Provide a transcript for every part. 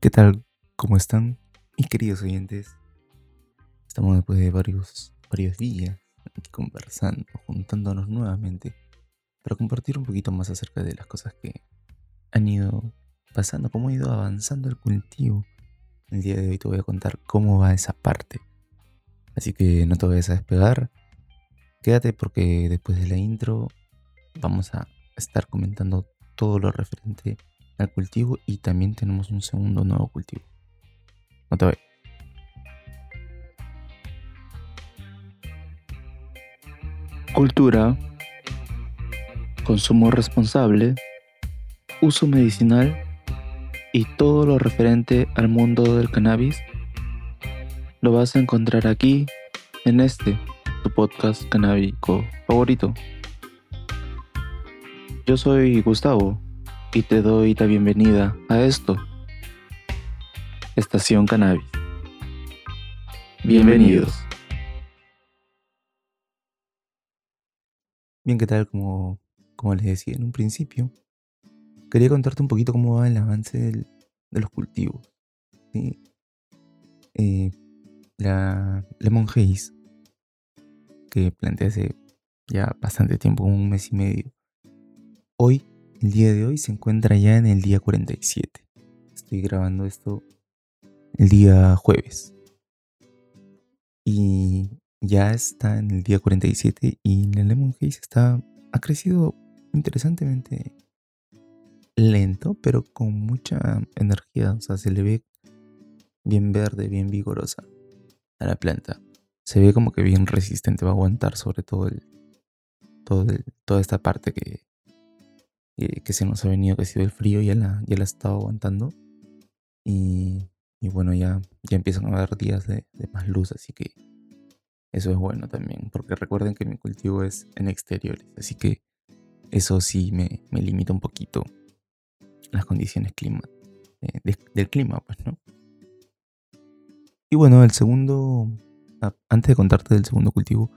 ¿Qué tal? ¿Cómo están mis queridos oyentes? Estamos después de varios, varios días aquí conversando, juntándonos nuevamente para compartir un poquito más acerca de las cosas que han ido pasando, cómo ha ido avanzando el cultivo. El día de hoy te voy a contar cómo va esa parte. Así que no te vayas a despegar. Quédate porque después de la intro vamos a estar comentando todo lo referente al cultivo y también tenemos un segundo nuevo cultivo. No te vayas. Cultura, consumo responsable, uso medicinal y todo lo referente al mundo del cannabis lo vas a encontrar aquí en este, tu podcast canábico favorito. Yo soy Gustavo y te doy la bienvenida a esto. Estación Cannabis. Bienvenidos. Bien, ¿qué tal? Como, como les decía en un principio, quería contarte un poquito cómo va el avance de los cultivos. Eh, la Lemon Haze, que planteé hace ya bastante tiempo, un mes y medio, hoy el día de hoy se encuentra ya en el día 47. Estoy grabando esto el día jueves. Y ya está en el día 47 y el Lemon Haze está, ha crecido interesantemente lento, pero con mucha energía. O sea, se le ve bien verde, bien vigorosa a la planta. Se ve como que bien resistente, va a aguantar sobre todo el, todo toda esta parte que, que se nos ha venido, que ha sido el frío, ya la, ya la estado aguantando. Y, y, bueno, ya, ya empiezan a haber días de, más luz, así que eso es bueno también, porque recuerden que mi cultivo es en exteriores, así que eso sí me, me limita un poquito las condiciones clima, eh, del clima, pues, ¿no? Y bueno, el segundo, ah, antes de contarte del segundo cultivo,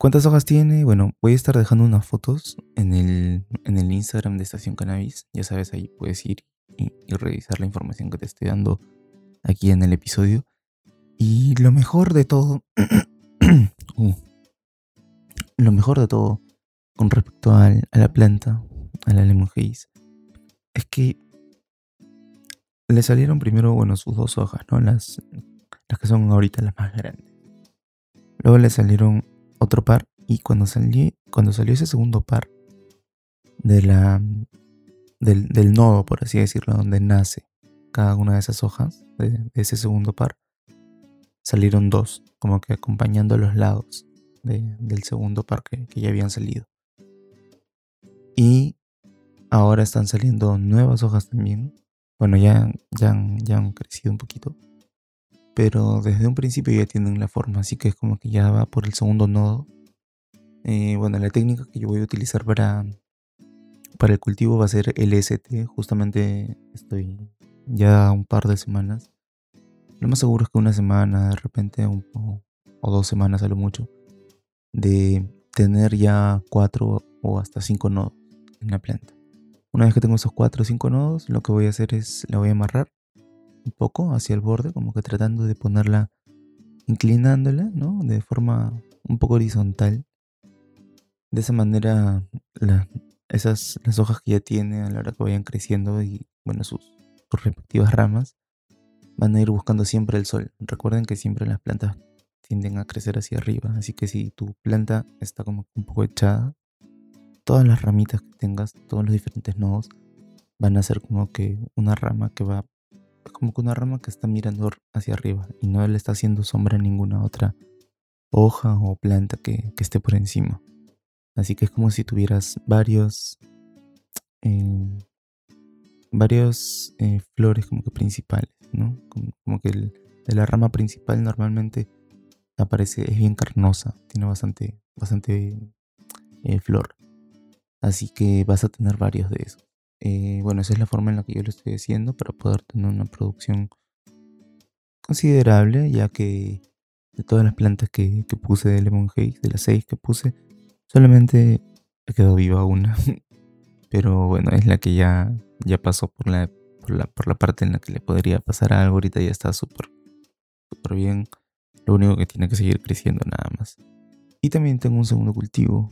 ¿Cuántas hojas tiene? Bueno, voy a estar dejando unas fotos en el, en el Instagram de Estación Cannabis. Ya sabes, ahí puedes ir y, revisar la información que te estoy dando aquí en el episodio. Y lo mejor de todo, uh, lo mejor de todo con respecto a la planta, a la lemon haze, es que le salieron primero, bueno, sus dos hojas, ¿no? Las, las que son ahorita las más grandes. Luego le salieron otro par y cuando, salí, cuando salió ese segundo par de la, del, nodo, por así decirlo, donde nace cada una de esas hojas de, ese segundo par, salieron dos, como que acompañando los lados del segundo par que, ya habían salido. Y ahora están saliendo nuevas hojas también. Bueno, ya, ya, ya han crecido un poquito pero desde un principio ya tienen la forma, así que es como que ya va por el segundo nodo. Eh, bueno, la técnica que yo voy a utilizar para, para el cultivo va a ser el ST, justamente estoy ya un par de semanas. Lo más seguro es que una semana, de repente, un, o, o dos semanas a lo mucho, de tener ya cuatro o hasta cinco nodos en la planta. Una vez que tengo esos cuatro o cinco nodos, lo que voy a hacer es la voy a amarrar un poco hacia el borde, como que tratando de ponerla, inclinándola, ¿no? De forma un poco horizontal. De esa manera, esas, las hojas que ya tiene a la hora que vayan creciendo y, bueno, sus, respectivas ramas, van a ir buscando siempre el sol. Recuerden que siempre las plantas tienden a crecer hacia arriba, así que si tu planta está como un poco echada, todas las ramitas que tengas, todos los diferentes nodos, van a ser como que una rama que va como que una rama que está mirando hacia arriba y no le está haciendo sombra a ninguna otra hoja o planta que, esté por encima. Así que es como si tuvieras varios, eh, varios eh, flores como que principales, ¿no? Como, que de la rama principal normalmente aparece, es bien carnosa, tiene bastante, bastante eh, flor. Así que vas a tener varios de esos. Eh, bueno, esa es la forma en la que yo lo estoy haciendo para poder tener una producción considerable, ya que de todas las plantas que, puse de Lemon Haze, de las seis que puse, solamente quedado viva una. Pero bueno, es la que ya, ya pasó por la, por la, por la parte en la que le podría pasar algo. Ahorita ya está súper, súper bien. Lo único que tiene que seguir creciendo nada más. Y también tengo un segundo cultivo.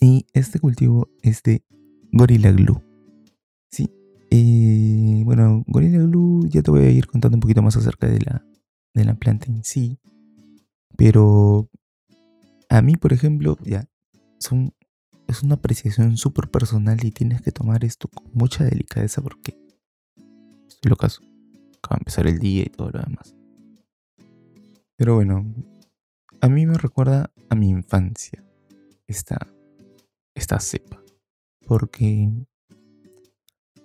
Y este cultivo es de Gorilla Glue. Sí. Eh, bueno, Gorilla Glue ya te voy a ir contando un poquito más acerca de la, de la planta en sí. Pero a mí, por ejemplo, ya es una apreciación súper personal y tienes que tomar esto con mucha delicadeza porque estoy lo caso. Acaba de empezar el día y todo lo demás. Pero bueno, a mí me recuerda a mi infancia esta, esta cepa. Porque,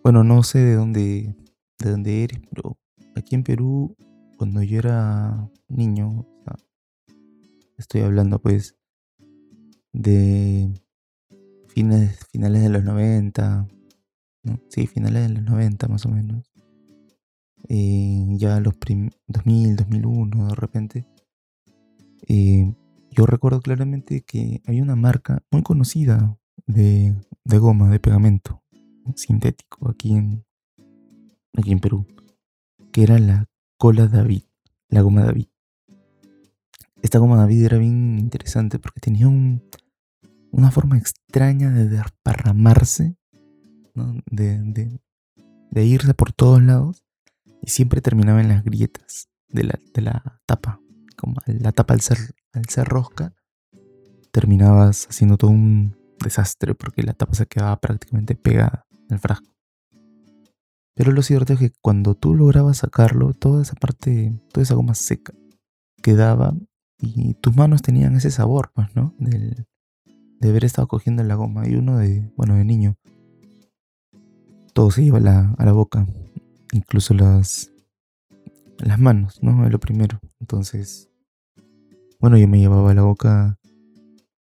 bueno, no sé de dónde, de dónde eres, pero aquí en Perú, cuando yo era niño, estoy hablando pues de fines, finales de los 90, ¿no? sí, finales de los 90 más o menos. Eh, ya los 2000, 2001 de repente. Eh, yo recuerdo claramente que había una marca muy conocida de, de goma, de pegamento sintético aquí en, aquí en Perú, que era la cola David, la goma David. Esta goma David era bien interesante porque tenía un, una forma extraña de desparramarse, de, de, irse por todos lados y siempre terminaba en las grietas de la, de la tapa. Como la tapa al ser, al ser rosca, terminabas haciendo todo un desastre porque la tapa se quedaba prácticamente pegada al frasco. Pero lo cierto es que cuando tú lograbas sacarlo, toda esa parte, toda esa goma seca quedaba y tus manos tenían ese sabor, pues, ¿no? Del, de haber estado cogiendo la goma. Y uno de, bueno, de niño, todo se iba a la, a la boca, incluso las, las manos, ¿no? Es lo primero. Entonces, bueno, yo me llevaba a la boca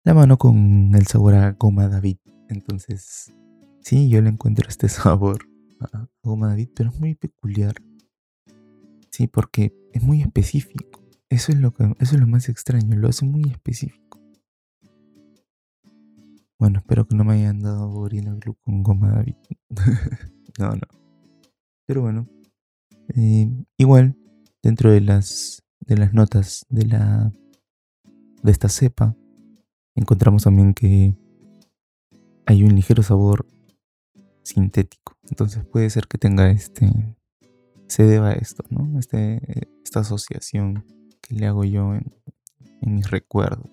la mano con el sabor a goma David. Entonces, sí, yo le encuentro este sabor a goma David, pero es muy peculiar. Sí, porque es muy específico. Eso es lo que eso es lo más extraño, lo hace muy específico. Bueno, espero que no me hayan dado Gorilla Glue con goma David. no, no. Pero bueno, eh, igual dentro de las de las notas de la de esta cepa encontramos también que hay un ligero sabor sintético. Entonces puede ser que tenga este se deba a esto, ¿no? Este, esta asociación que le hago yo en, mis recuerdos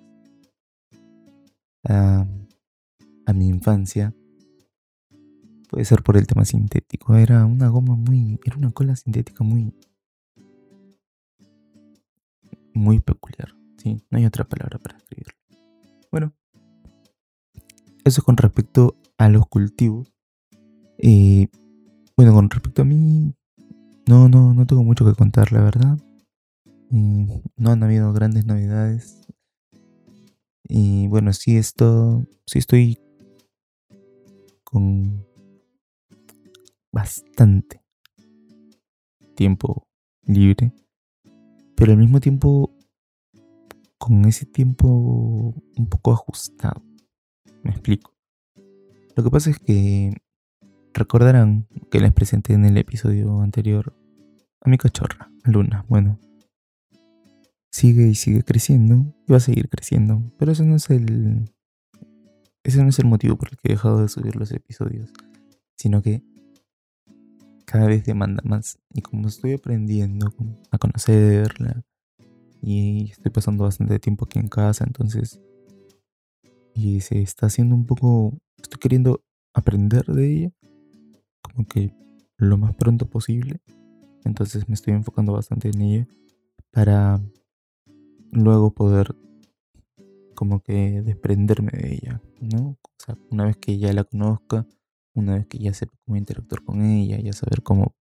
a, a, mi infancia. Puede ser por el tema sintético. Era una goma muy. Era una cola sintética muy. Muy peculiar. Sí, no hay otra palabra para escribirlo. Bueno, eso con respecto a los cultivos. Eh, bueno, con respecto a mí, no, no, no tengo mucho que contar, la verdad. no han habido grandes novedades. Y bueno, sí esto, sí estoy con bastante tiempo libre, pero al mismo tiempo con ese tiempo un poco ajustado. Me explico. Lo que pasa es que recordarán que les presenté en el episodio anterior a mi cachorra, Luna. Bueno, sigue y sigue creciendo y va a seguir creciendo, pero eso no es el ese no es el motivo por el que he dejado de subir los episodios, sino que cada vez demanda más y como estoy aprendiendo a conocerla y estoy pasando bastante tiempo aquí en casa, entonces y se está haciendo un poco, estoy queriendo aprender de ella, como que lo más pronto posible, entonces me estoy enfocando bastante en ella para luego poder como que desprenderme de ella, ¿no? O sea, una vez que ya la conozca, una vez que ya sepa cómo interactuar con ella, ya saber cómo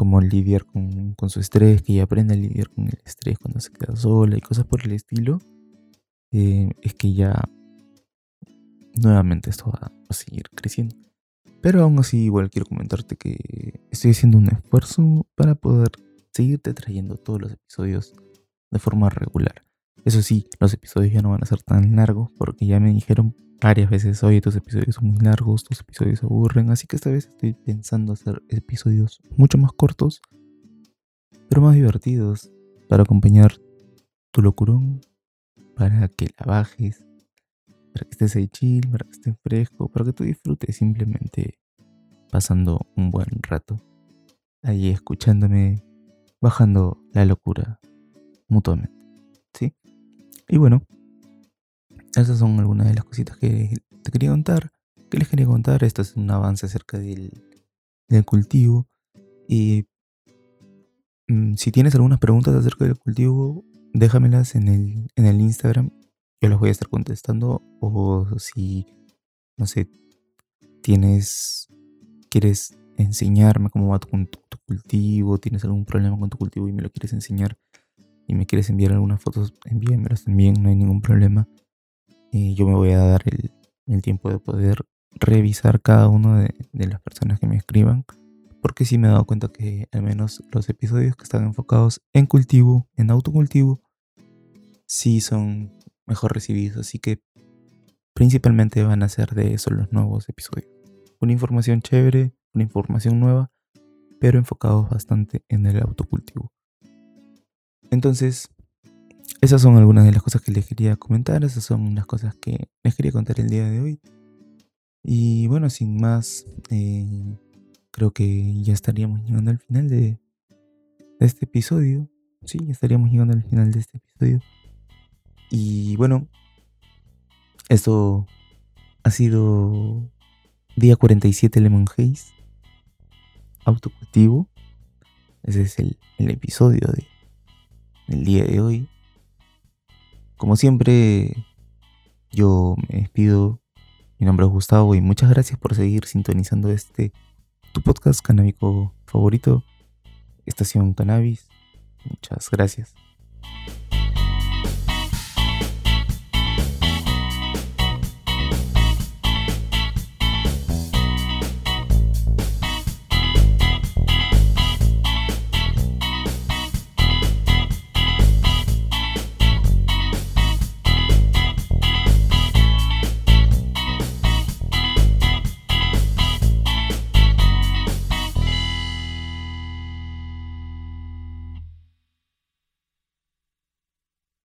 cómo lidiar con, su estrés, que ella aprenda a lidiar con el estrés cuando se queda sola y cosas por el estilo, eh, es que ya nuevamente esto va a seguir creciendo. Pero aún así igual quiero comentarte que estoy haciendo un esfuerzo para poder seguirte trayendo todos los episodios de forma regular. Eso sí, los episodios ya no van a ser tan largos porque ya me dijeron varias veces, oye, tus episodios son muy largos, tus episodios aburren, así que esta vez estoy pensando hacer episodios mucho más cortos, pero más divertidos, para acompañar tu locurón, para que la bajes, para que estés ahí chill, para que estés fresco, para que tú disfrutes simplemente pasando un buen rato, ahí escuchándome, bajando la locura mutuamente, ¿sí? Y bueno, esas son algunas de las cositas que te quería contar. ¿Qué les quería contar? Esto es un avance acerca del, cultivo. Y mm, si tienes algunas preguntas acerca del cultivo, déjamelas en el, en el Instagram. Yo las voy a estar contestando. O si, no sé, tienes, quieres enseñarme cómo va tu, cultivo, tienes algún problema con tu cultivo y me lo quieres enseñar y me quieres enviar algunas fotos, envíamelas también, no hay ningún problema. Yo me voy a dar el, tiempo de poder revisar cada una de, las personas que me escriban. Porque sí me he dado cuenta que al menos los episodios que están enfocados en cultivo, en autocultivo, sí son mejor recibidos. Así que principalmente van a ser de eso los nuevos episodios. Una información chévere, una información nueva, pero enfocados bastante en el autocultivo. Entonces, esas son algunas de las cosas que les quería comentar, esas son las cosas que les quería contar el día de hoy. Y bueno, sin más, eh, creo que ya estaríamos llegando al final de, este episodio. Sí, ya estaríamos llegando al final de este episodio. Y bueno, esto ha sido día 47 Lemon Haze, autocultivo. Ese es el, el episodio de, del día de hoy. Como siempre, yo me despido. Mi nombre es Gustavo y muchas gracias por seguir sintonizando este tu podcast canábico favorito, Estación Cannabis. Muchas gracias.